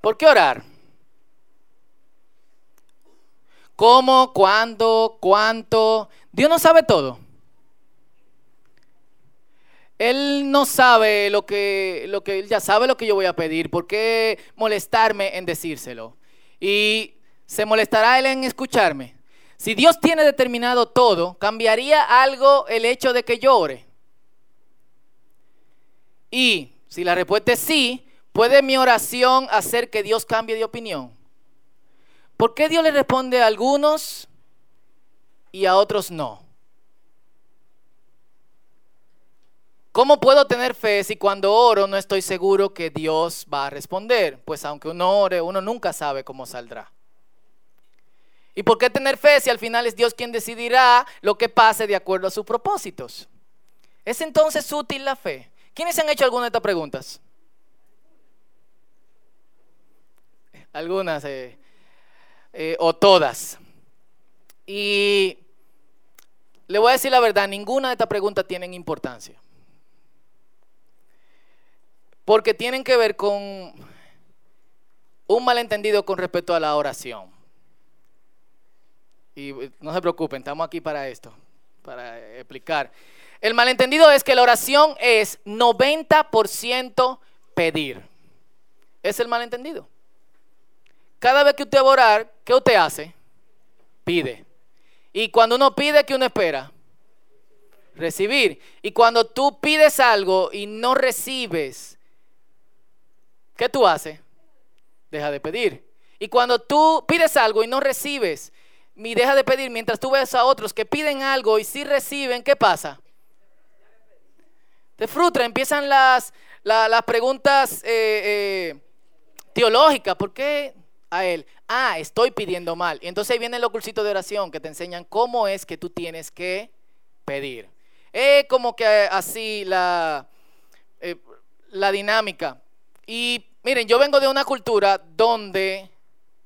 ¿Por qué orar? ¿Cómo? ¿Cuándo? ¿Cuánto? Dios no sabe todo. Él no sabe lo que, lo que, él ya sabe lo que yo voy a pedir. ¿Por qué molestarme en decírselo? Y se molestará él en escucharme. Si Dios tiene determinado todo, ¿cambiaría algo el hecho de que llore? Y si la respuesta es sí, ¿puede mi oración hacer que Dios cambie de opinión? ¿Por qué Dios le responde a algunos y a otros no? ¿Cómo puedo tener fe si cuando oro no estoy seguro que Dios va a responder? Pues aunque uno ore, uno nunca sabe cómo saldrá. ¿Y por qué tener fe si al final es Dios quien decidirá lo que pase de acuerdo a sus propósitos? ¿Es entonces útil la fe? ¿Quiénes han hecho alguna de estas preguntas? Algunas eh, eh, o todas. Y le voy a decir la verdad, ninguna de estas preguntas tienen importancia porque tienen que ver con un malentendido con respecto a la oración. Y eh, no se preocupen, estamos aquí para esto, para explicar. El malentendido es que la oración es 90% pedir. Es el malentendido. Cada vez que usted va a orar, ¿qué usted hace? Pide. Y cuando uno pide, ¿qué uno espera? Recibir. Y cuando tú pides algo y no recibes, ¿qué tú haces? Deja de pedir. Y cuando tú pides algo y no recibes, y deja de pedir, mientras tú ves a otros que piden algo y sí reciben, ¿qué pasa? Te frustra, empiezan las, las, preguntas eh, eh, teológicas. ¿Por qué a él? Ah, estoy pidiendo mal. Y entonces ahí viene el cursitos de oración que te enseñan cómo es que tú tienes que pedir. Es como que así la, eh, la dinámica. Y Miren, yo vengo de una cultura donde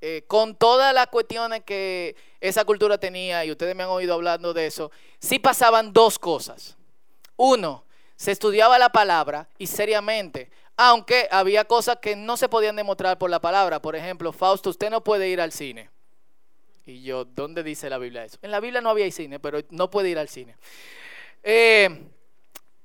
eh, con todas las cuestiones que esa cultura tenía, y ustedes me han oído hablando de eso, sí pasaban dos cosas. Uno, se estudiaba la palabra y seriamente, aunque había cosas que no se podían demostrar por la palabra. Por ejemplo, Fausto, usted no puede ir al cine. Y yo, ¿dónde dice la Biblia eso? En la Biblia no había cine, pero no puede ir al cine. Eh,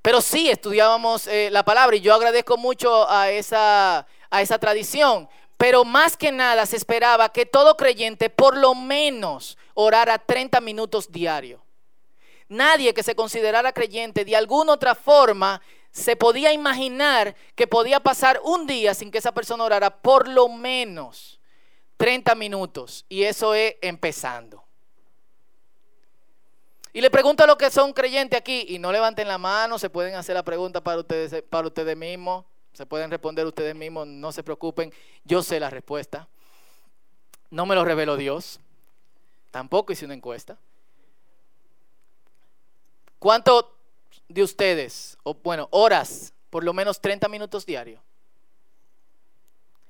pero sí estudiábamos eh, la palabra y yo agradezco mucho a esa a esa tradición. Pero más que nada se esperaba que todo creyente por lo menos orara 30 minutos diario. Nadie que se considerara creyente de alguna otra forma se podía imaginar que podía pasar un día sin que esa persona orara por lo menos 30 minutos. Y eso es empezando. Y le pregunto a los que son creyentes aquí, y no levanten la mano, se pueden hacer la pregunta para ustedes, para ustedes mismos. Se pueden responder ustedes mismos, no se preocupen, yo sé la respuesta. No me lo reveló Dios. Tampoco hice una encuesta. ¿Cuánto de ustedes, o bueno, horas, por lo menos 30 minutos diario?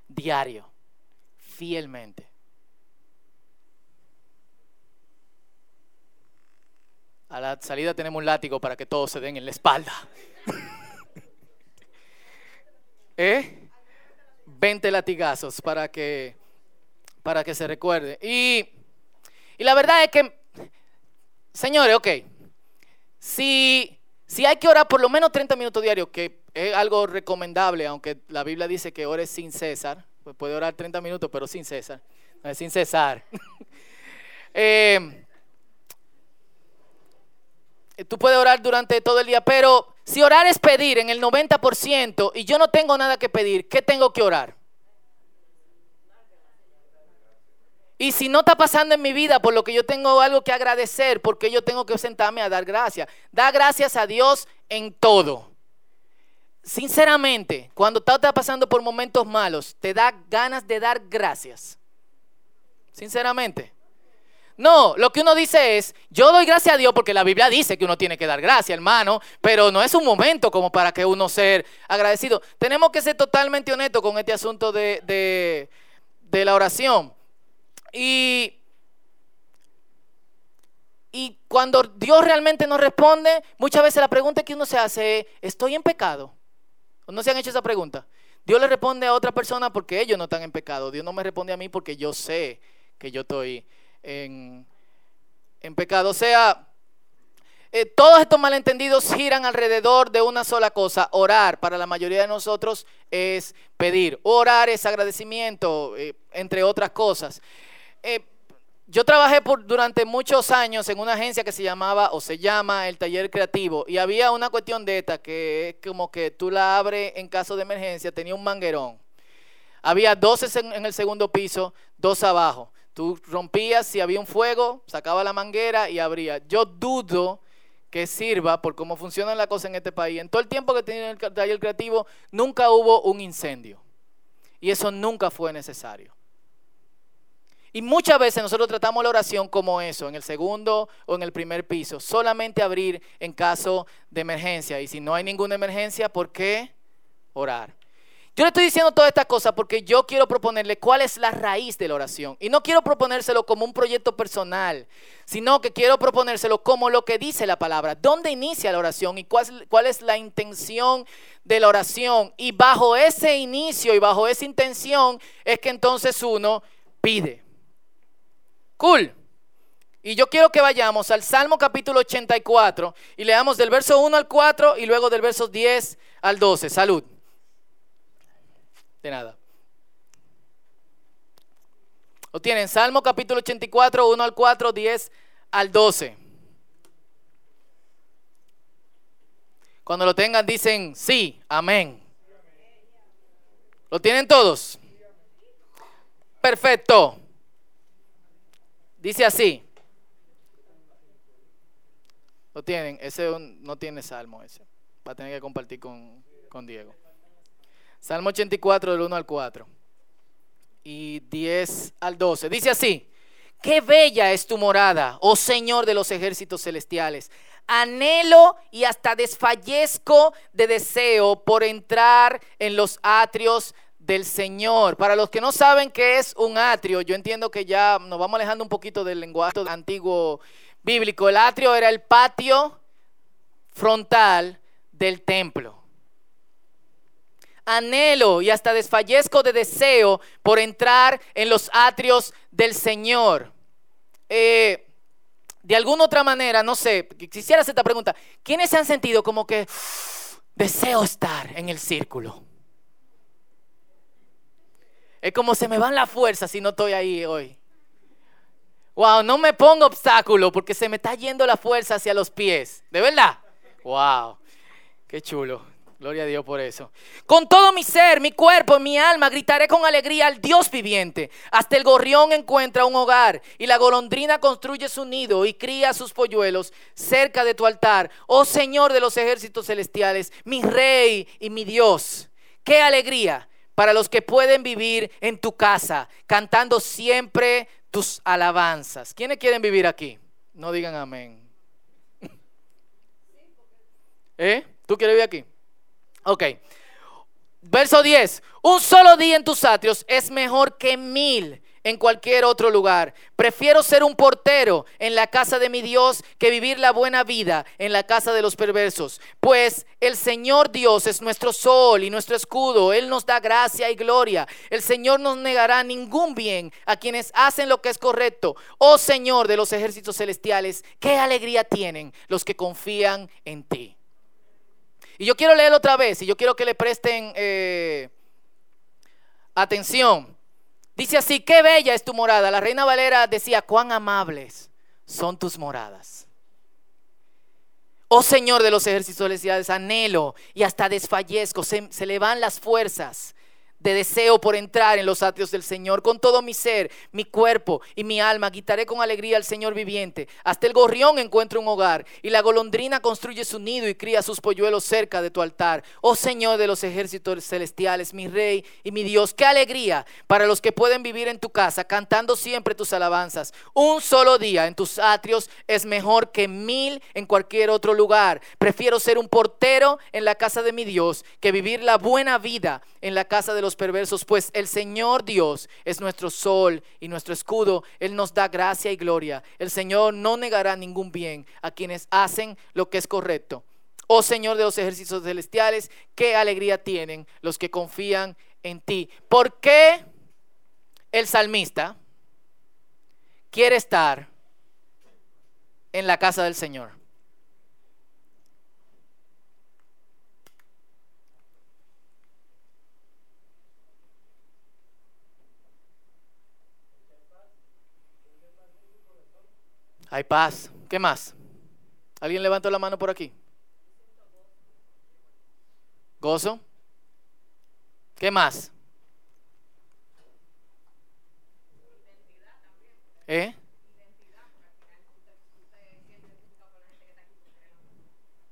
Diario, fielmente. A la salida tenemos un látigo para que todos se den en la espalda. ¿Eh? 20 latigazos para que, para que se recuerde. Y, y la verdad es que, señores, ok, si, si hay que orar por lo menos 30 minutos diarios, que es algo recomendable, aunque la Biblia dice que ores sin cesar, pues puede orar 30 minutos, pero sin cesar, sin cesar. eh, tú puedes orar durante todo el día, pero si orar es pedir en el 90% y yo no tengo nada que pedir, ¿qué tengo que orar? Y si no está pasando en mi vida por lo que yo tengo algo que agradecer, porque yo tengo que sentarme a dar gracias. Da gracias a Dios en todo. Sinceramente, cuando estás pasando por momentos malos, te da ganas de dar gracias. Sinceramente. No, lo que uno dice es, yo doy gracias a Dios porque la Biblia dice que uno tiene que dar gracias, hermano, pero no es un momento como para que uno ser agradecido. Tenemos que ser totalmente honestos con este asunto de, de, la oración. Y, y cuando Dios realmente nos responde, muchas veces la pregunta que uno se hace es, ¿estoy en pecado? ¿No se han hecho esa pregunta? Dios le responde a otra persona porque ellos no están en pecado. Dios no me responde a mí porque yo sé que yo estoy en, en pecado. O sea, eh, todos estos malentendidos giran alrededor de una sola cosa, orar. Para la mayoría de nosotros es pedir. Orar es agradecimiento, eh, entre otras cosas. Eh, yo trabajé durante muchos años en una agencia que se llamaba o se llama el Taller Creativo y había una cuestión de esta que es como que tú la abres en caso de emergencia, tenía un manguerón. Había 12 en el segundo piso, dos abajo. Tú rompías si había un fuego, sacaba la manguera y abría. Yo dudo que sirva por cómo funciona la cosa en este país. En todo el tiempo que tenía el taller creativo, nunca hubo un incendio. Y eso nunca fue necesario. Y muchas veces nosotros tratamos la oración como eso, en el segundo o en el primer piso, solamente abrir en caso de emergencia. Y si no hay ninguna emergencia, ¿por qué orar? Yo le estoy diciendo todas estas cosas porque yo quiero proponerle cuál es la raíz de la oración. Y no quiero proponérselo como un proyecto personal, sino que quiero proponérselo como lo que dice la palabra. ¿Dónde inicia la oración y cuál, cuál es la intención de la oración? Y bajo ese inicio y bajo esa intención es que entonces uno pide. Cool. Y yo quiero que vayamos al Salmo capítulo 84 y leamos del verso 1 al 4 y luego del verso 10 al 12. Salud. De nada. Lo tienen, Salmo capítulo 84, 1 al 4, 10 al 12. Cuando lo tengan dicen sí, amén. ¿Lo tienen todos? Perfecto. Dice así. Lo tienen, ese no tiene salmo ese. Va a tener que compartir con, con Diego. Salmo 84 del 1 al 4 y 10 al 12. Dice así, qué bella es tu morada, oh Señor de los ejércitos celestiales. Anhelo y hasta desfallezco de deseo por entrar en los atrios del Señor. Para los que no saben qué es un atrio, yo entiendo que ya nos vamos alejando un poquito del lenguaje antiguo bíblico. El atrio era el patio frontal del templo anhelo y hasta desfallezco de deseo por entrar en los atrios del Señor. Eh, de alguna otra manera, no sé, quisiera hacer esta pregunta. ¿Quiénes se han sentido como que deseo estar en el círculo? Es como se me van las fuerzas si no estoy ahí hoy. Wow, no me pongo obstáculo porque se me está yendo la fuerza hacia los pies. ¿De verdad? Wow, qué chulo. Gloria a Dios por eso. Con todo mi ser, mi cuerpo, mi alma, gritaré con alegría al Dios viviente. Hasta el gorrión encuentra un hogar y la golondrina construye su nido y cría sus polluelos cerca de tu altar. Oh Señor de los ejércitos celestiales, mi rey y mi Dios. Qué alegría para los que pueden vivir en tu casa, cantando siempre tus alabanzas. ¿Quiénes quieren vivir aquí? No digan amén. ¿Eh? ¿Tú quieres vivir aquí? Ok. Verso 10. Un solo día en tus atrios es mejor que mil en cualquier otro lugar. Prefiero ser un portero en la casa de mi Dios que vivir la buena vida en la casa de los perversos. Pues el Señor Dios es nuestro sol y nuestro escudo. Él nos da gracia y gloria. El Señor no negará ningún bien a quienes hacen lo que es correcto. Oh Señor de los ejércitos celestiales, qué alegría tienen los que confían en ti. Y yo quiero leerlo otra vez y yo quiero que le presten eh, atención. Dice así, qué bella es tu morada. La reina Valera decía, cuán amables son tus moradas. Oh Señor de los ejércitos celestiales, anhelo y hasta desfallezco, se, se le van las fuerzas de deseo por entrar en los atrios del Señor. Con todo mi ser, mi cuerpo y mi alma, quitaré con alegría al Señor viviente. Hasta el gorrión encuentra un hogar y la golondrina construye su nido y cría sus polluelos cerca de tu altar. Oh Señor de los ejércitos celestiales, mi Rey y mi Dios, qué alegría para los que pueden vivir en tu casa, cantando siempre tus alabanzas. Un solo día en tus atrios es mejor que mil en cualquier otro lugar. Prefiero ser un portero en la casa de mi Dios que vivir la buena vida en la casa de los perversos, pues el Señor Dios es nuestro sol y nuestro escudo. Él nos da gracia y gloria. El Señor no negará ningún bien a quienes hacen lo que es correcto. Oh Señor de los ejércitos celestiales, qué alegría tienen los que confían en ti. ¿Por qué el salmista quiere estar en la casa del Señor? Hay paz. ¿Qué más? ¿Alguien levantó la mano por aquí? Gozo. ¿Qué más? ¿Eh?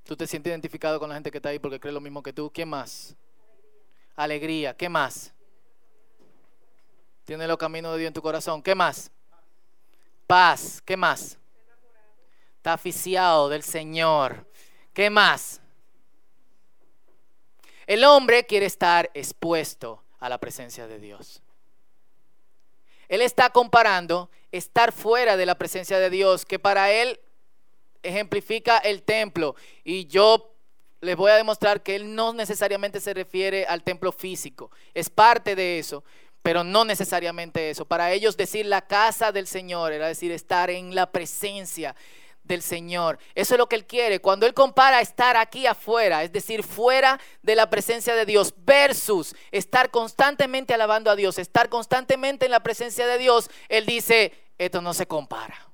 Tú te sientes identificado con la gente que está ahí porque cree lo mismo que tú. ¿Qué más? Alegría. ¿Qué más? Tiene los caminos de Dios en tu corazón. ¿Qué más? Paz. ¿Qué más? Aficiado del Señor. ¿Qué más? El hombre quiere estar expuesto a la presencia de Dios. Él está comparando estar fuera de la presencia de Dios, que para él ejemplifica el templo. Y yo les voy a demostrar que él no necesariamente se refiere al templo físico. Es parte de eso, pero no necesariamente eso. Para ellos decir la casa del Señor era decir estar en la presencia del Señor. Eso es lo que Él quiere. Cuando Él compara estar aquí afuera, es decir, fuera de la presencia de Dios, versus estar constantemente alabando a Dios, estar constantemente en la presencia de Dios, Él dice, esto no se compara.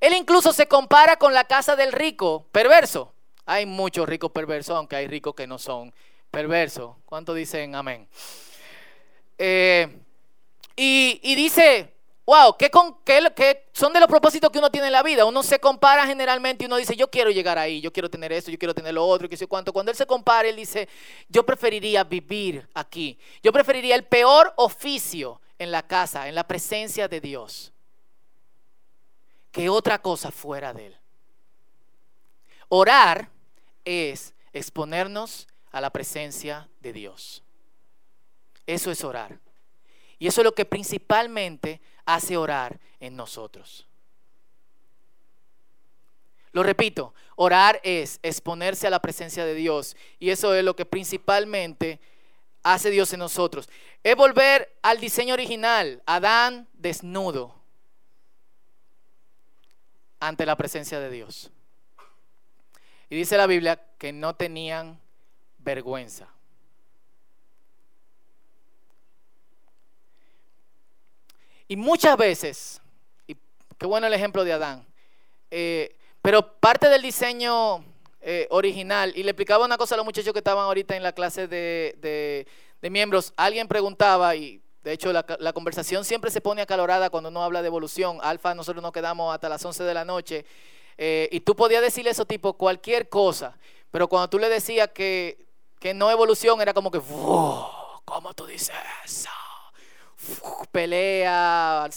Él incluso se compara con la casa del rico perverso. Hay muchos ricos perversos, aunque hay ricos que no son perversos. ¿Cuántos dicen amén? Eh, y dice, Wow, ¿qué, con, qué, son de los propósitos que uno tiene en la vida? Uno se compara generalmente y uno dice, yo quiero llegar ahí, yo quiero tener esto, yo quiero tener lo otro, que sé cuánto. Cuando él se compara, él dice, yo preferiría vivir aquí. Yo preferiría el peor oficio en la casa, en la presencia de Dios, que otra cosa fuera de él. Orar es exponernos a la presencia de Dios. Eso es orar. Y eso es lo que principalmente hace orar en nosotros. Lo repito, orar es exponerse a la presencia de Dios y eso es lo que principalmente hace Dios en nosotros. Es volver al diseño original, Adán desnudo ante la presencia de Dios. Y dice la Biblia que no tenían vergüenza. Y muchas veces, y qué bueno el ejemplo de Adán, eh, pero parte del diseño eh, original, y le explicaba una cosa a los muchachos que estaban ahorita en la clase de, miembros, alguien preguntaba, y de hecho la, conversación siempre se pone acalorada cuando uno habla de evolución, alfa nosotros nos quedamos hasta las 11 de la noche, eh, y tú podías decirle eso tipo cualquier cosa, pero cuando tú le decías que, que no evolución era como que, ¿cómo tú dices eso? Pelea,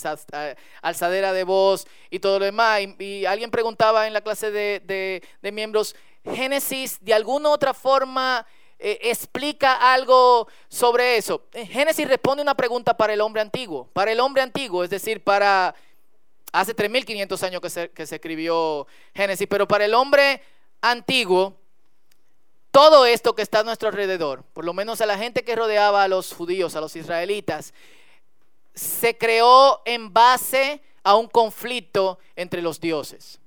alzadera de voz y todo lo demás. Y, alguien preguntaba en la clase de, miembros, Génesis de alguna otra forma eh, explica algo sobre eso. Eh, Génesis responde una pregunta para el hombre antiguo, para el hombre antiguo, es decir, para hace 3.500 años que se, que se escribió Génesis, pero para el hombre antiguo, todo esto que está a nuestro alrededor, por lo menos a la gente que rodeaba a los judíos, a los israelitas, se creó en base a un conflicto entre los dioses.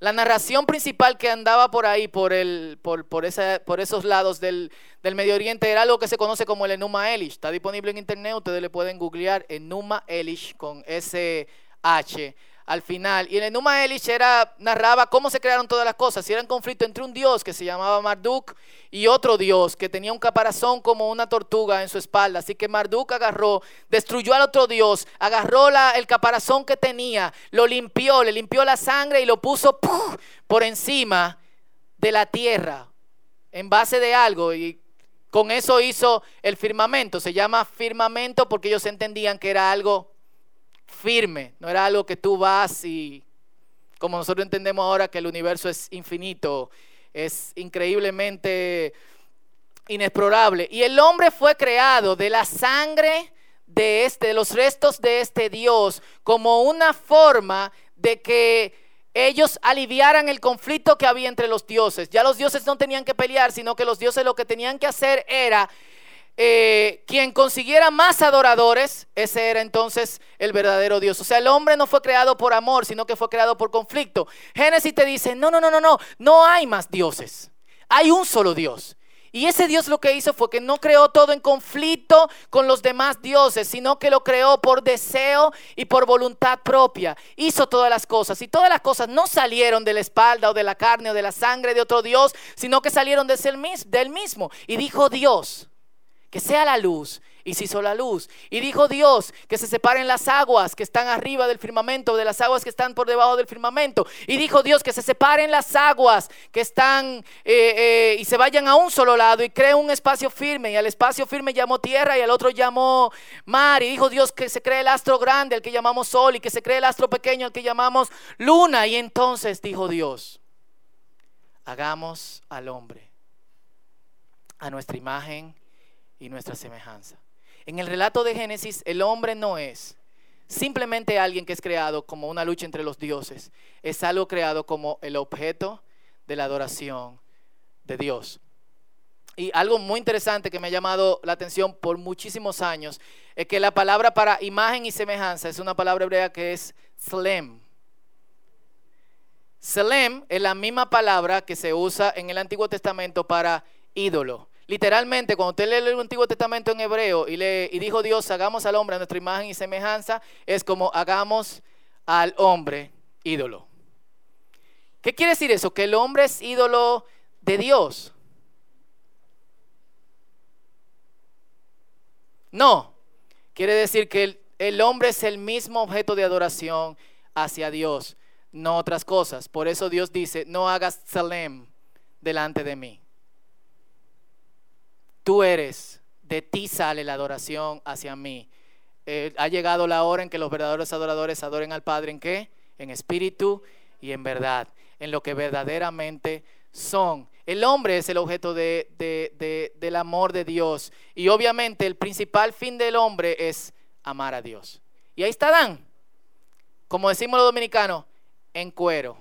La narración principal que andaba por ahí, por, el, por, por, por esos lados del, del, Medio Oriente, era algo que se conoce como el Enuma Elish. Está disponible en internet, ustedes le pueden googlear Enuma Elish con S-H al final. Y el Enuma Elish era, narraba cómo se crearon todas las cosas. Y era un conflicto entre un dios que se llamaba Marduk y otro dios que tenía un caparazón como una tortuga en su espalda. Así que Marduk agarró, destruyó al otro dios, agarró la, el caparazón que tenía, lo limpió, le limpió la sangre y lo puso por encima de la tierra en base de algo. Y con eso hizo el firmamento. Se llama firmamento porque ellos entendían que era algo firme, no era algo que tú vas y, como nosotros entendemos ahora que el universo es infinito, es increíblemente inexplorable. Y el hombre fue creado de la sangre de este, de los restos de este Dios, como una forma de que ellos aliviaran el conflicto que había entre los dioses. Ya los dioses no tenían que pelear, sino que los dioses lo que tenían que hacer era eh, quien consiguiera más adoradores, ese era entonces el verdadero Dios. O sea, el hombre no fue creado por amor, sino que fue creado por conflicto. Génesis te dice, no, no, no, no, no, no hay más dioses. Hay un solo Dios. Y ese Dios lo que hizo fue que no creó todo en conflicto con los demás dioses, sino que lo creó por deseo y por voluntad propia. Hizo todas las cosas. Y todas las cosas no salieron de la espalda o de la carne o de la sangre de otro Dios, sino que salieron de del mismo. Y dijo Dios, que sea la luz. Y se hizo la luz. Y dijo Dios que se separen las aguas que están arriba del firmamento de las aguas que están por debajo del firmamento. Y dijo Dios que se separen las aguas que están eh, eh, y se vayan a un solo lado y cree un espacio firme. Y al espacio firme llamó tierra y al otro llamó mar. Y dijo Dios que se cree el astro grande, el que llamamos sol, y que se cree el astro pequeño, el que llamamos luna. Y entonces dijo Dios, hagamos al hombre a nuestra imagen y nuestra semejanza. En el relato de Génesis, el hombre no es simplemente alguien que es creado como una lucha entre los dioses, es algo creado como el objeto de la adoración de Dios. Y algo muy interesante que me ha llamado la atención por muchísimos años es que la palabra para imagen y semejanza es una palabra hebrea que es slem. Selem es la misma palabra que se usa en el Antiguo Testamento para ídolo. Literalmente, cuando usted lee el Antiguo Testamento en hebreo y, lee, y dijo Dios, hagamos al hombre a nuestra imagen y semejanza, es como hagamos al hombre ídolo. ¿Qué quiere decir eso? Que el hombre es ídolo de Dios. No, quiere decir que el, el, hombre es el mismo objeto de adoración hacia Dios, no otras cosas. Por eso Dios dice, no hagas salem delante de mí tú eres, de ti sale la adoración hacia mí. Eh, ha llegado la hora en que los verdaderos adoradores adoren al Padre en qué? En espíritu y en verdad, en lo que verdaderamente son. El hombre es el objeto del amor de Dios. Y obviamente el principal fin del hombre es amar a Dios. Y ahí está Dan, como decimos los dominicanos, en cuero,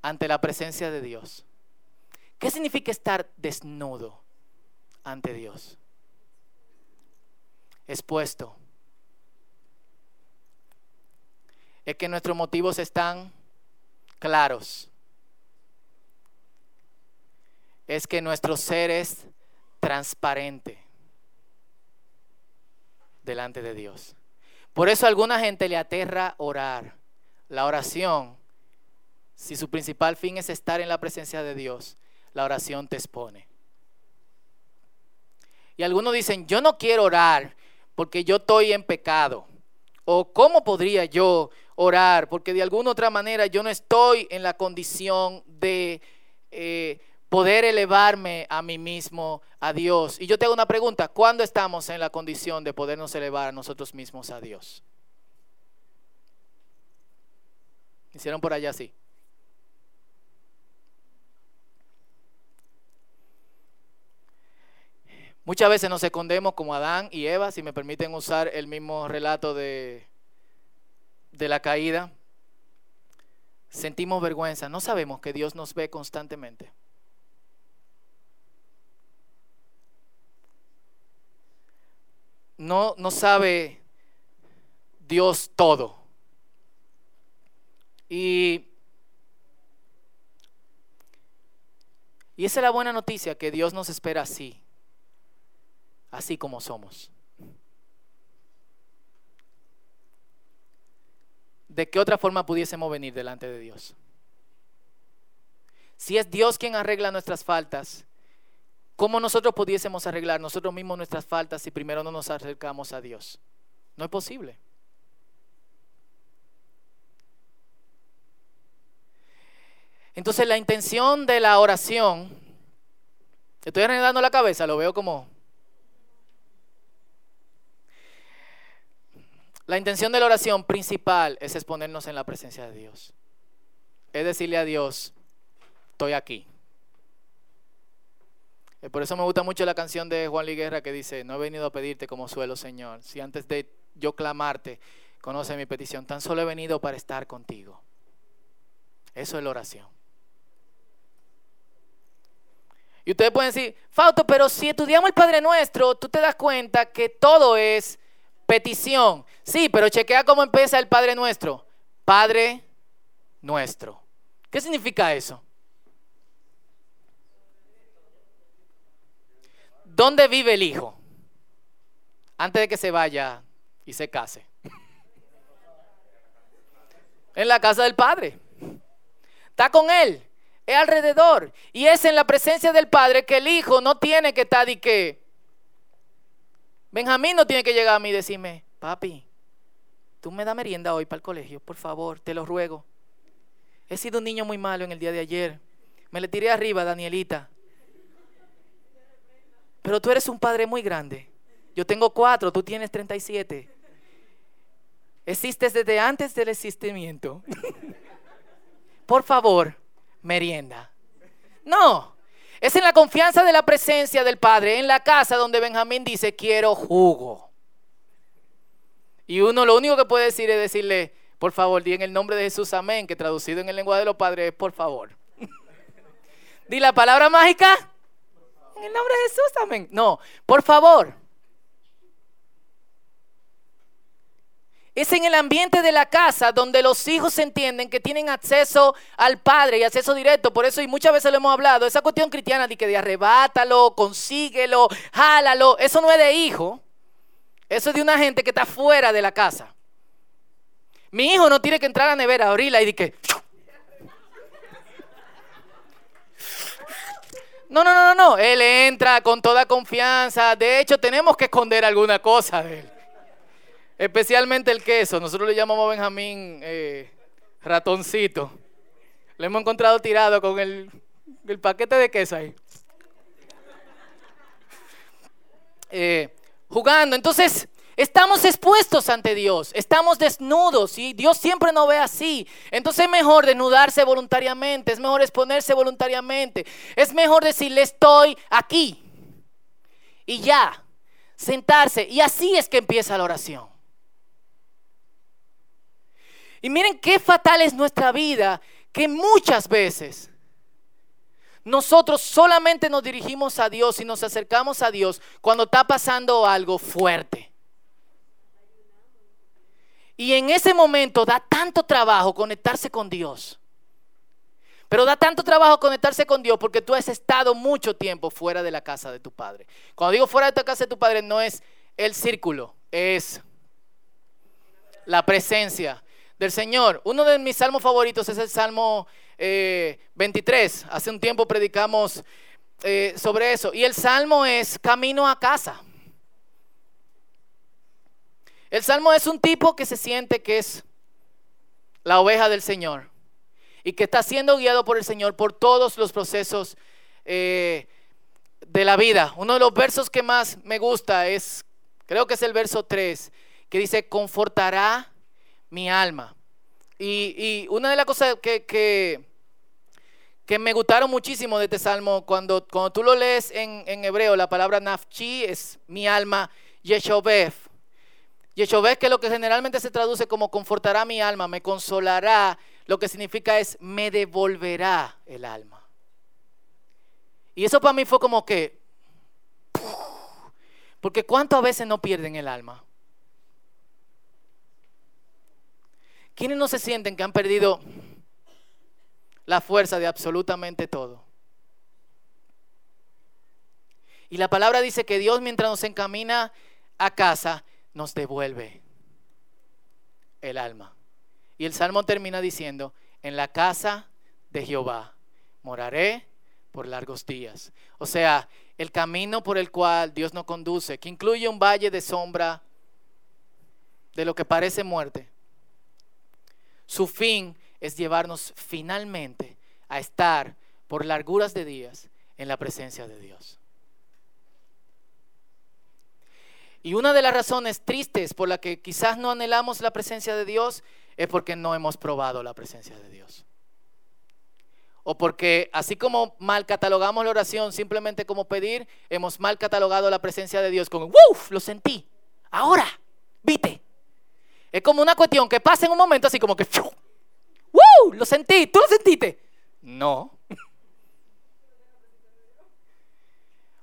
ante la presencia de Dios. ¿Qué significa estar desnudo? Ante Dios. Expuesto. Es que nuestros motivos están claros. Es que nuestro ser es transparente delante de Dios. Por eso a alguna gente le aterra orar. La oración, si su principal fin es estar en la presencia de Dios, la oración te expone. Y algunos dicen, yo no quiero orar porque yo estoy en pecado. O cómo podría yo orar porque de alguna otra manera yo no estoy en la condición de eh, poder elevarme a mí mismo, a Dios. Y yo tengo una pregunta, ¿cuándo estamos en la condición de podernos elevar a nosotros mismos a Dios? Hicieron por allá así. Muchas veces nos escondemos como Adán y Eva, si me permiten usar el mismo relato de, de la caída. Sentimos vergüenza, no sabemos que Dios nos ve constantemente. No, no sabe Dios todo. Y, y esa es la buena noticia, que Dios nos espera así así como somos. ¿De qué otra forma pudiésemos venir delante de Dios? Si es Dios quien arregla nuestras faltas, ¿cómo nosotros pudiésemos arreglar nosotros mismos nuestras faltas si primero no nos acercamos a Dios? No es posible. Entonces la intención de la oración, estoy arreglando la cabeza, lo veo como La intención de la oración principal es exponernos en la presencia de Dios. Es decirle a Dios, estoy aquí. Y por eso me gusta mucho la canción de Juan Liguerra que dice, no he venido a pedirte como suelo, Señor. Si antes de yo clamarte, conoce mi petición, tan solo he venido para estar contigo. Eso es la oración. Y ustedes pueden decir, Fausto, pero si estudiamos el Padre Nuestro, tú te das cuenta que todo es petición. Sí, pero chequea cómo empieza el Padre Nuestro. Padre Nuestro. ¿Qué significa eso? ¿Dónde vive el Hijo? Antes de que se vaya y se case. En la casa del Padre. Está con Él es alrededor. Y es en la presencia del Padre que el Hijo no tiene que estar y que... Benjamín no tiene que llegar a mí y decirme, papi, tú me das merienda hoy para el colegio, por favor, te lo ruego. He sido un niño muy malo en el día de ayer. Me le tiré arriba, Danielita. Pero tú eres un padre muy grande. Yo tengo cuatro, tú tienes 37. Existes desde antes del existimiento. Por favor, merienda. No, es en la confianza de la presencia del Padre, en la casa donde Benjamín dice, quiero jugo. Y uno lo único que puede decir es decirle, por favor, di en el nombre de Jesús, amén, que traducido en el lenguaje de los padres es por favor. di la palabra mágica, en el nombre de Jesús, amén. No, por favor. Es en el ambiente de la casa donde los hijos entienden que tienen acceso al Padre y acceso directo. Por eso, y muchas veces lo hemos hablado, esa cuestión cristiana de que de arrebátalo, consíguelo, jálalo, eso no es de hijo. Eso es de una gente que está fuera de la casa. Mi hijo no tiene que entrar a la nevera, abrirla y que... No, no, no, no, no. Él entra con toda confianza. De hecho, tenemos que esconder alguna cosa de él. Especialmente el queso. Nosotros le llamamos Benjamín eh, ratoncito. Le hemos encontrado tirado con el, paquete de queso ahí. Eh, jugando. Entonces, estamos expuestos ante Dios. Estamos desnudos y Dios siempre nos ve así. Entonces es mejor desnudarse voluntariamente. Es mejor exponerse voluntariamente. Es mejor decirle estoy aquí. Y ya. Sentarse. Y así es que empieza la oración. Y miren qué fatal es nuestra vida, que muchas veces nosotros solamente nos dirigimos a Dios y nos acercamos a Dios cuando está pasando algo fuerte. Y en ese momento da tanto trabajo conectarse con Dios. Pero da tanto trabajo conectarse con Dios porque tú has estado mucho tiempo fuera de la casa de tu padre. Cuando digo fuera de la casa de tu padre no es el círculo, es la presencia, del Señor. Uno de mis salmos favoritos es el Salmo 23. Eh, Hace un tiempo predicamos eh, sobre eso. Y el Salmo es camino a casa. El Salmo es un tipo que se siente que es la oveja del Señor y que está siendo guiado por el Señor por todos los procesos eh, de la vida. Uno de los versos que más me gusta es, creo que es el verso 3, que dice, confortará mi alma. Y, una de las cosas que, que, me gustaron muchísimo de este salmo, cuando, cuando tú lo lees en, hebreo, la palabra nafchi es mi alma, yeshobev. Yeshobev, que lo que generalmente se traduce como confortará mi alma, me consolará, lo que significa es me devolverá el alma. Y eso para mí fue como que, porque cuántas veces no pierden el alma. ¿Quiénes no se sienten que han perdido la fuerza de absolutamente todo? Y la palabra dice que Dios mientras nos encamina a casa, nos devuelve el alma. Y el salmo termina diciendo, en la casa de Jehová moraré por largos días. O sea, el camino por el cual Dios nos conduce, que incluye un valle de sombra de lo que parece muerte, su fin es llevarnos finalmente a estar por larguras de días en la presencia de Dios. Y una de las razones tristes por la que quizás no anhelamos la presencia de Dios es porque no hemos probado la presencia de Dios. O porque así como mal catalogamos la oración simplemente como pedir, hemos mal catalogado la presencia de Dios como, ¡Uf! Lo sentí. Ahora, viste. Es como una cuestión que pasa en un momento así como que ¡Uh! Lo sentí. ¿Tú lo sentiste? No.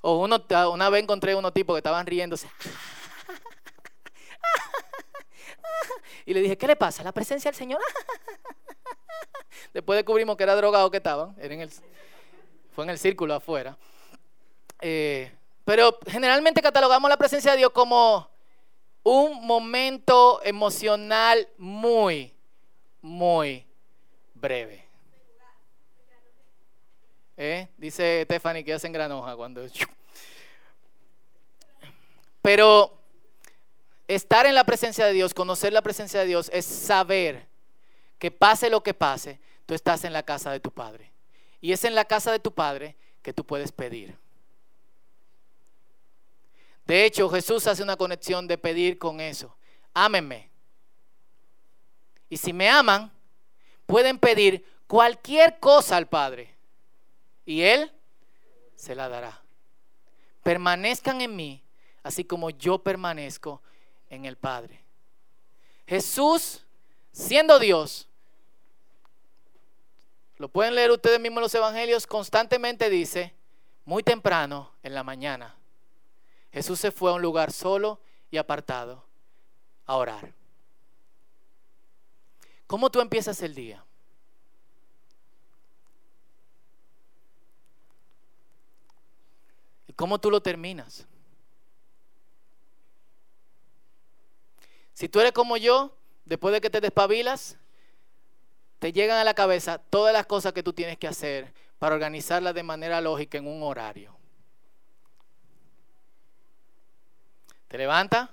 O uno, una vez encontré unos tipos que estaban riéndose. Y le dije, ¿qué le pasa? La presencia del Señor. Después descubrimos que era drogado que estaban. Era en el, fue en el círculo afuera. Eh, pero generalmente catalogamos la presencia de Dios como un momento emocional muy, muy breve. ¿Eh? Dice Stephanie que hacen granoja cuando... Pero estar en la presencia de Dios, conocer la presencia de Dios, es saber que pase lo que pase, tú estás en la casa de tu Padre. Y es en la casa de tu Padre que tú puedes pedir. De hecho, Jesús hace una conexión de pedir con eso. Ámenme. Y si me aman, pueden pedir cualquier cosa al Padre. Y Él se la dará. Permanezcan en mí, así como yo permanezco en el Padre. Jesús, siendo Dios, lo pueden leer ustedes mismos en los evangelios, constantemente dice, muy temprano en la mañana, Jesús se fue a un lugar solo y apartado a orar. ¿Cómo tú empiezas el día? ¿Y cómo tú lo terminas? Si tú eres como yo, después de que te despabilas, te llegan a la cabeza todas las cosas que tú tienes que hacer para organizarlas de manera lógica en un horario. Te levanta,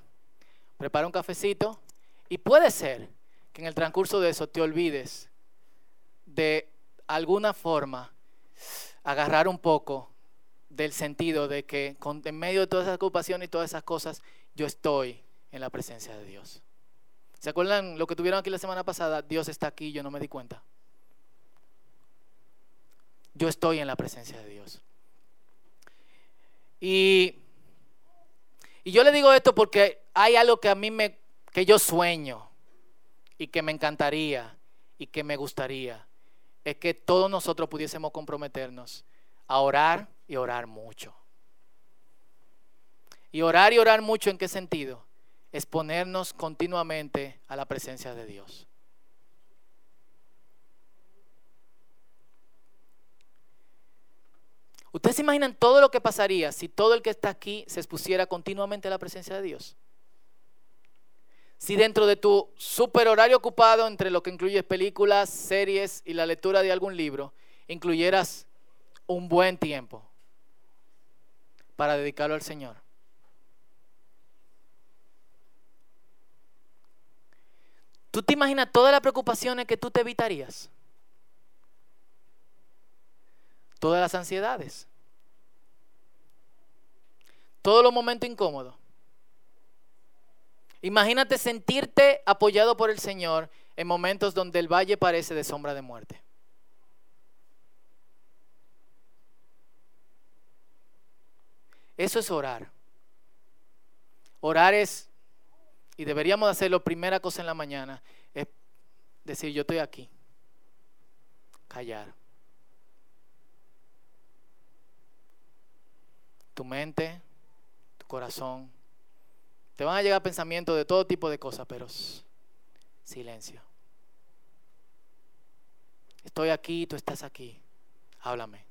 prepara un cafecito y puede ser que en el transcurso de eso te olvides de alguna forma agarrar un poco del sentido de que en medio de todas esas ocupaciones y todas esas cosas, yo estoy en la presencia de Dios. ¿Se acuerdan lo que tuvieron aquí la semana pasada? Dios está aquí, yo no me di cuenta. Yo estoy en la presencia de Dios. Y y yo le digo esto porque hay algo que a mí me, que yo sueño y que me encantaría y que me gustaría, es que todos nosotros pudiésemos comprometernos a orar y orar mucho. Y orar y orar mucho en qué sentido? Es ponernos continuamente a la presencia de Dios. ¿Ustedes se imaginan todo lo que pasaría si todo el que está aquí se expusiera continuamente a la presencia de Dios? Si dentro de tu super horario ocupado, entre lo que incluye películas, series y la lectura de algún libro, incluyeras un buen tiempo para dedicarlo al Señor. ¿Tú te imaginas todas las preocupaciones que tú te evitarías? Todas las ansiedades, todos los momentos incómodos. Imagínate sentirte apoyado por el Señor en momentos donde el valle parece de sombra de muerte. Eso es orar. Orar es, y deberíamos hacerlo primera cosa en la mañana, es decir, yo estoy aquí. Callar. Tu mente, tu corazón. Te van a llegar pensamientos de todo tipo de cosas, pero silencio. Estoy aquí, tú estás aquí. Háblame.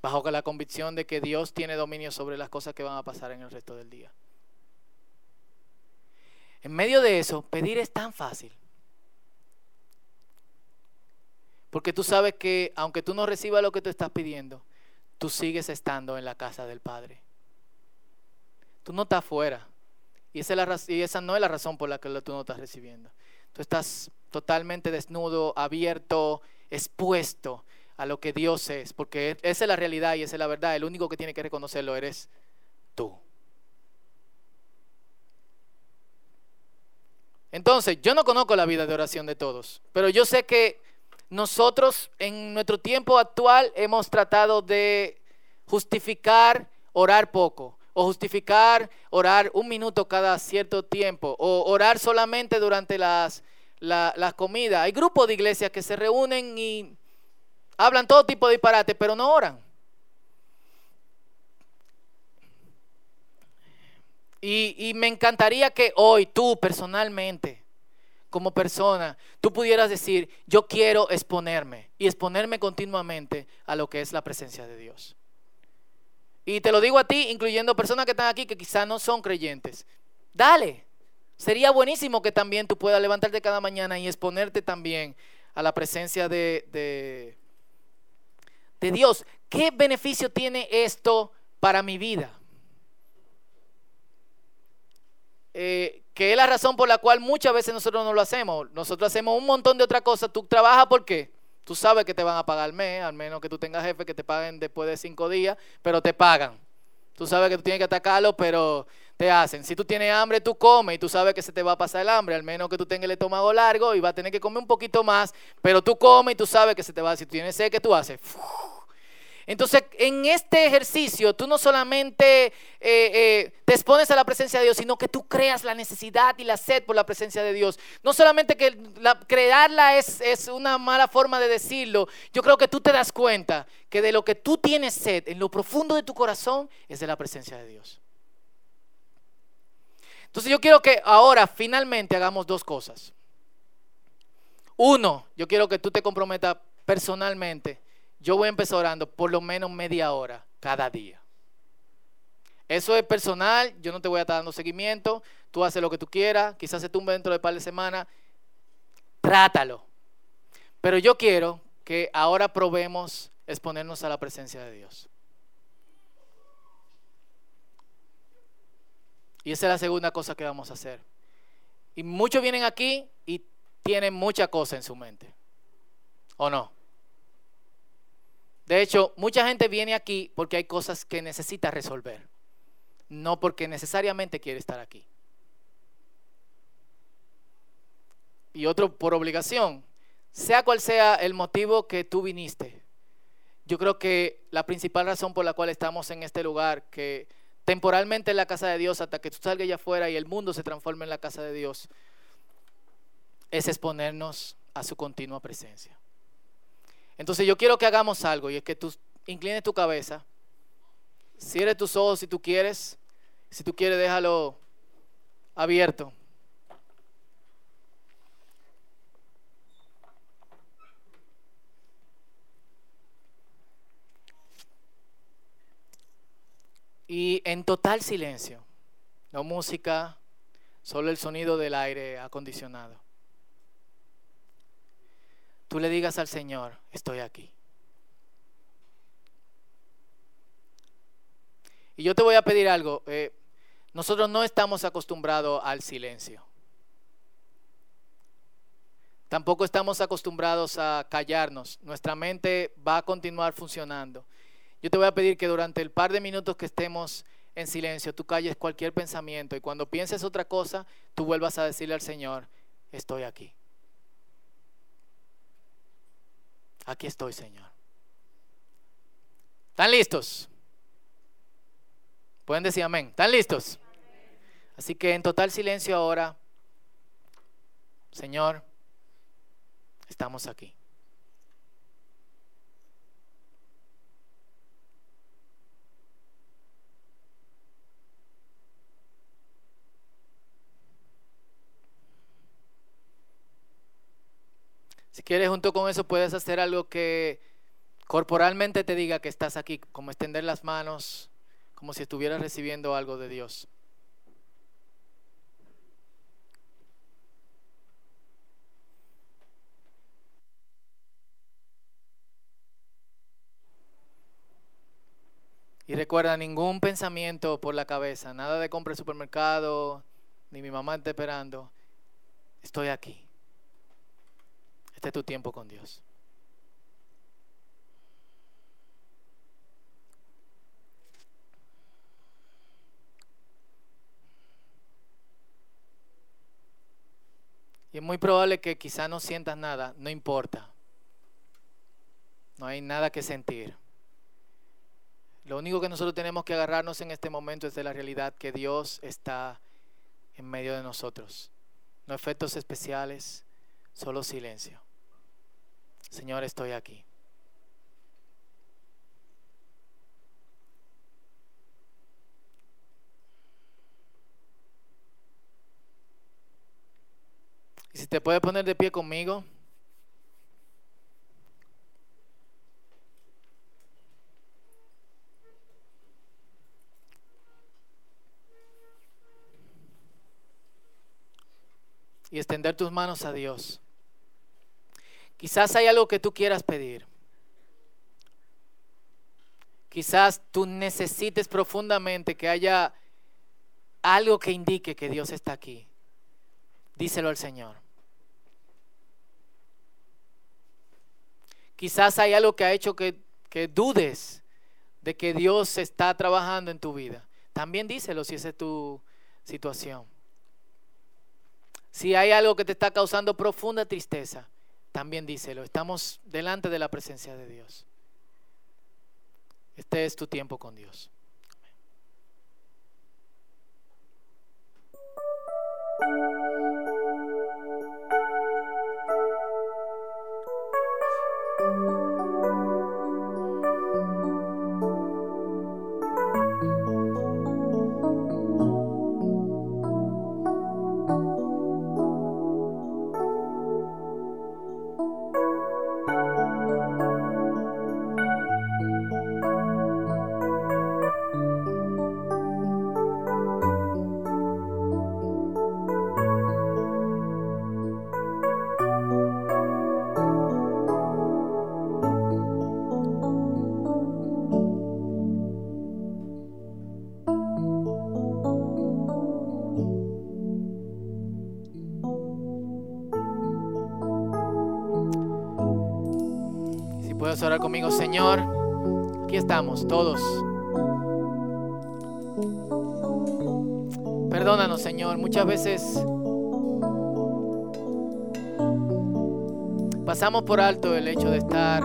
Bajo la convicción de que Dios tiene dominio sobre las cosas que van a pasar en el resto del día. En medio de eso, pedir es tan fácil. Porque tú sabes que aunque tú no recibas lo que tú estás pidiendo, tú sigues estando en la casa del Padre. Tú no estás fuera. Y esa, y esa no es la razón por la que tú no estás recibiendo. Tú estás totalmente desnudo, abierto, expuesto a lo que Dios es. Porque esa es la realidad y esa es la verdad. El único que tiene que reconocerlo eres tú. Entonces, yo no conozco la vida de oración de todos, pero yo sé que nosotros en nuestro tiempo actual hemos tratado de justificar orar poco o justificar orar un minuto cada cierto tiempo, o orar solamente durante las, la, la comida. Hay grupos de iglesias que se reúnen y hablan todo tipo de disparate, pero no oran. Y, y me encantaría que hoy tú personalmente, como persona, tú pudieras decir, yo quiero exponerme y exponerme continuamente a lo que es la presencia de Dios. Y te lo digo a ti, incluyendo personas que están aquí que quizás no son creyentes. Dale. Sería buenísimo que también tú puedas levantarte cada mañana y exponerte también a la presencia de, de, de Dios. ¿Qué beneficio tiene esto para mi vida? Eh, que es la razón por la cual muchas veces nosotros no lo hacemos. Nosotros hacemos un montón de otras cosas. Tú trabajas por qué? Tú sabes que te van a pagar el mes, al menos que tú tengas jefe que te paguen después de cinco días, pero te pagan. Tú sabes que tú tienes que atacarlo, pero te hacen. Si tú tienes hambre, tú comes y tú sabes que se te va a pasar el hambre, al menos que tú tengas el estómago largo y vas a tener que comer un poquito más, pero tú comes y tú sabes que se te va. Si tú tienes sed, ¿qué tú haces? Entonces, en este ejercicio, tú no solamente eh, eh, te expones a la presencia de Dios, sino que tú creas la necesidad y la sed por la presencia de Dios. No solamente que crearla es, es una mala forma de decirlo, yo creo que tú te das cuenta que de lo que tú tienes sed en lo profundo de tu corazón es de la presencia de Dios. Entonces yo quiero que ahora finalmente hagamos dos cosas. Uno, yo quiero que tú te comprometas personalmente yo voy a empezar orando por lo menos media hora cada día. Eso es personal, yo no te voy a estar dando seguimiento, tú haces lo que tú quieras, quizás se tumbe dentro de un par de semanas, trátalo. Pero yo quiero que ahora probemos exponernos a la presencia de Dios. Y esa es la segunda cosa que vamos a hacer. Y muchos vienen aquí y tienen mucha cosa en su mente. ¿O no? De hecho, mucha gente viene aquí porque hay cosas que necesita resolver, no porque necesariamente quiere estar aquí. Y otro por obligación, sea cual sea el motivo que tú viniste. Yo creo que la principal razón por la cual estamos en este lugar, que temporalmente en la casa de Dios hasta que tú salgas allá afuera y el mundo se transforme en la casa de Dios, es exponernos a su continua presencia. Entonces yo quiero que hagamos algo y es que tú inclines tu cabeza, cierre tus ojos si tú quieres, si tú quieres déjalo abierto. Y en total silencio, no música, solo el sonido del aire acondicionado tú le digas al Señor, estoy aquí. Y yo te voy a pedir algo. Eh, nosotros no estamos acostumbrados al silencio. Tampoco estamos acostumbrados a callarnos. Nuestra mente va a continuar funcionando. Yo te voy a pedir que durante el par de minutos que estemos en silencio, tú calles cualquier pensamiento y cuando pienses otra cosa, tú vuelvas a decirle al Señor, estoy aquí. Aquí estoy, Señor. ¿Están listos? Pueden decir amén. ¿Están listos? Así que en total silencio ahora, Señor, estamos aquí. Si quieres, junto con eso puedes hacer algo que corporalmente te diga que estás aquí, como extender las manos, como si estuvieras recibiendo algo de Dios. Y recuerda, ningún pensamiento por la cabeza, nada de compra en supermercado, ni mi mamá está esperando. Estoy aquí. Este es tu tiempo con Dios. Y es muy probable que quizá no sientas nada, no importa. No hay nada que sentir. Lo Lo único que nosotros tenemos que agarrarnos en este momento es de la realidad que Dios está en medio de nosotros. No efectos especiales, solo silencio. Señor, estoy aquí. Y si te puedes poner de pie conmigo. Y extender tus manos a Dios. Quizás hay algo que tú quieras pedir. Quizás tú necesites profundamente que haya algo que indique que Dios está aquí. Díselo al Señor. Quizás hay algo que ha hecho que, que dudes de que Dios está trabajando en tu vida. También díselo si esa es tu situación. Si hay algo que te está causando profunda tristeza, también díselo. Estamos delante de la presencia de Dios. Este es tu tiempo con Dios. Puedes orar conmigo, Señor. Aquí estamos todos. Perdónanos, Señor. Muchas veces pasamos por alto el hecho de estar,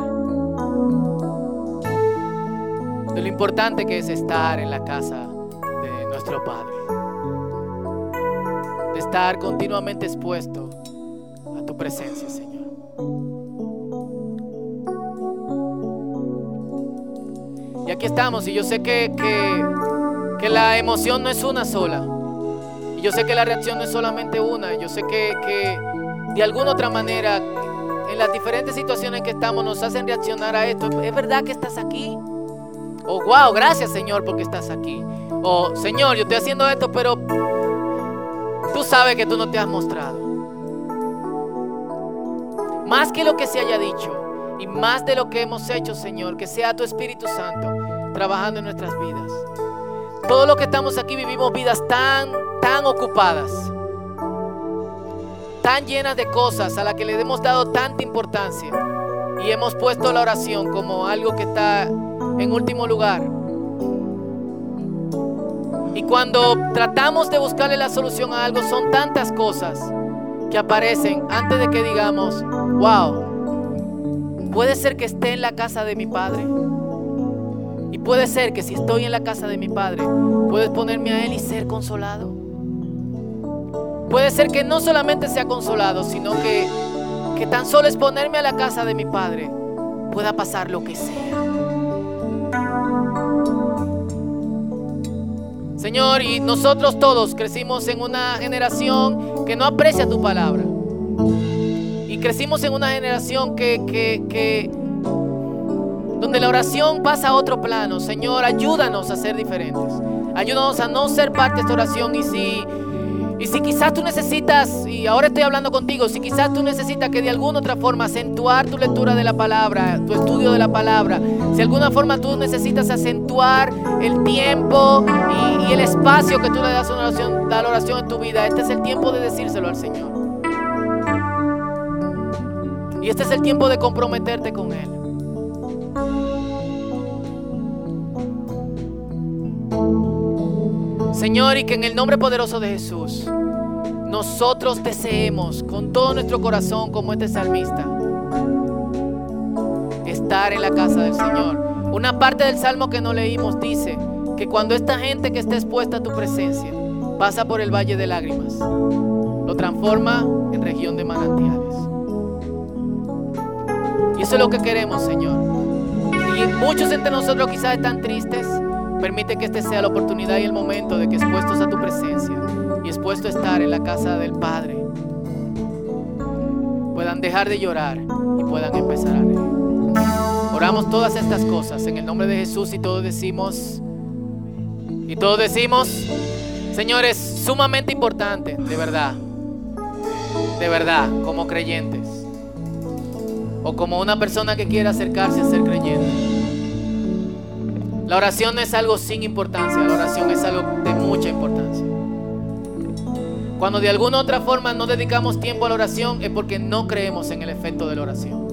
de lo importante que es estar en la casa de nuestro Padre, de estar continuamente expuesto y yo sé que, que, la emoción no es una sola. Y yo sé que la reacción no es solamente una. Yo sé que, que de alguna otra manera, en las diferentes situaciones que estamos, nos hacen reaccionar a esto. ¿Es verdad que estás aquí? O oh, wow, gracias Señor porque estás aquí. O Señor, yo estoy haciendo esto, pero tú sabes que tú no te has mostrado. Más que lo que se haya dicho y más de lo que hemos hecho, Señor, que sea tu Espíritu Santo trabajando en nuestras vidas. Todos los que estamos aquí vivimos vidas tan, tan ocupadas, tan llenas de cosas a las que le hemos dado tanta importancia y hemos puesto la oración como algo que está en último lugar. Y cuando tratamos de buscarle la solución a algo, son tantas cosas que aparecen antes de que digamos, wow, puede ser que esté en la casa de mi padre. Y puede ser que si estoy en la casa de mi Padre, puedes ponerme a Él y ser consolado. Puede ser que no solamente sea consolado, sino que, que tan solo es ponerme a la casa de mi Padre, pueda pasar lo que sea. Señor, y nosotros todos crecimos en una generación que no aprecia tu palabra. Y crecimos en una generación que, que, que donde la oración pasa a otro plano. Señor, ayúdanos a ser diferentes. Ayúdanos a no ser parte de esta oración. Y si, y si quizás tú necesitas, y ahora estoy hablando contigo, si quizás tú necesitas que de alguna otra forma acentuar tu lectura de la palabra, tu estudio de la palabra, si de alguna forma tú necesitas acentuar el tiempo y, el espacio que tú le das a, oración, a la oración en tu vida, este es el tiempo de decírselo al Señor. Y este es el tiempo de comprometerte con Él. Señor, y que en el nombre poderoso de Jesús, nosotros deseemos con todo nuestro corazón, como este salmista, estar en la casa del Señor. Una parte del salmo que no leímos dice que cuando esta gente que está expuesta a tu presencia pasa por el valle de lágrimas, lo transforma en región de manantiales. Y eso es lo que queremos, Señor. Y muchos entre nosotros quizás están tristes. Permite que este sea la oportunidad y el momento de que expuestos a tu presencia y expuestos a estar en la casa del Padre, puedan dejar de llorar y puedan empezar a reír. Oramos todas estas cosas en el nombre de Jesús y todos decimos, y todos decimos, Señor, es sumamente importante, de verdad, de verdad, como creyentes, o como una persona que quiera acercarse a ser creyente. La oración no es algo sin importancia, la oración es algo de mucha importancia. Cuando de alguna otra forma no dedicamos tiempo a la oración es porque no creemos en el efecto de la oración.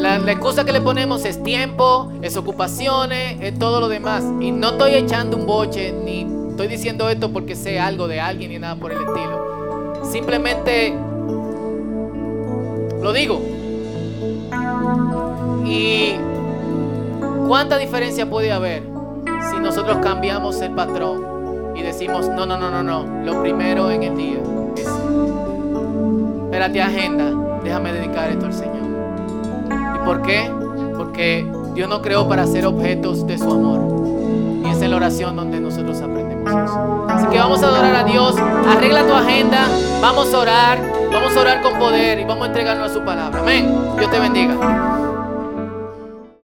La, excusa que le ponemos es tiempo, es ocupaciones, es todo lo demás. Y no estoy echando un boche, ni estoy diciendo esto porque sé algo de alguien ni nada por el estilo. Simplemente lo digo. Y cuánta diferencia puede haber si nosotros cambiamos el patrón y decimos, no, no, no, no, no, lo primero en el día es, espérate agenda, déjame dedicar esto al Señor. ¿Y por qué? Porque Dios no creó para ser objetos de su amor. Y es en la oración donde nosotros aprendemos eso. Así que vamos a adorar a Dios, arregla tu agenda, vamos a orar, vamos a orar con poder y vamos a entregarnos a su palabra. Amén. Dios te bendiga.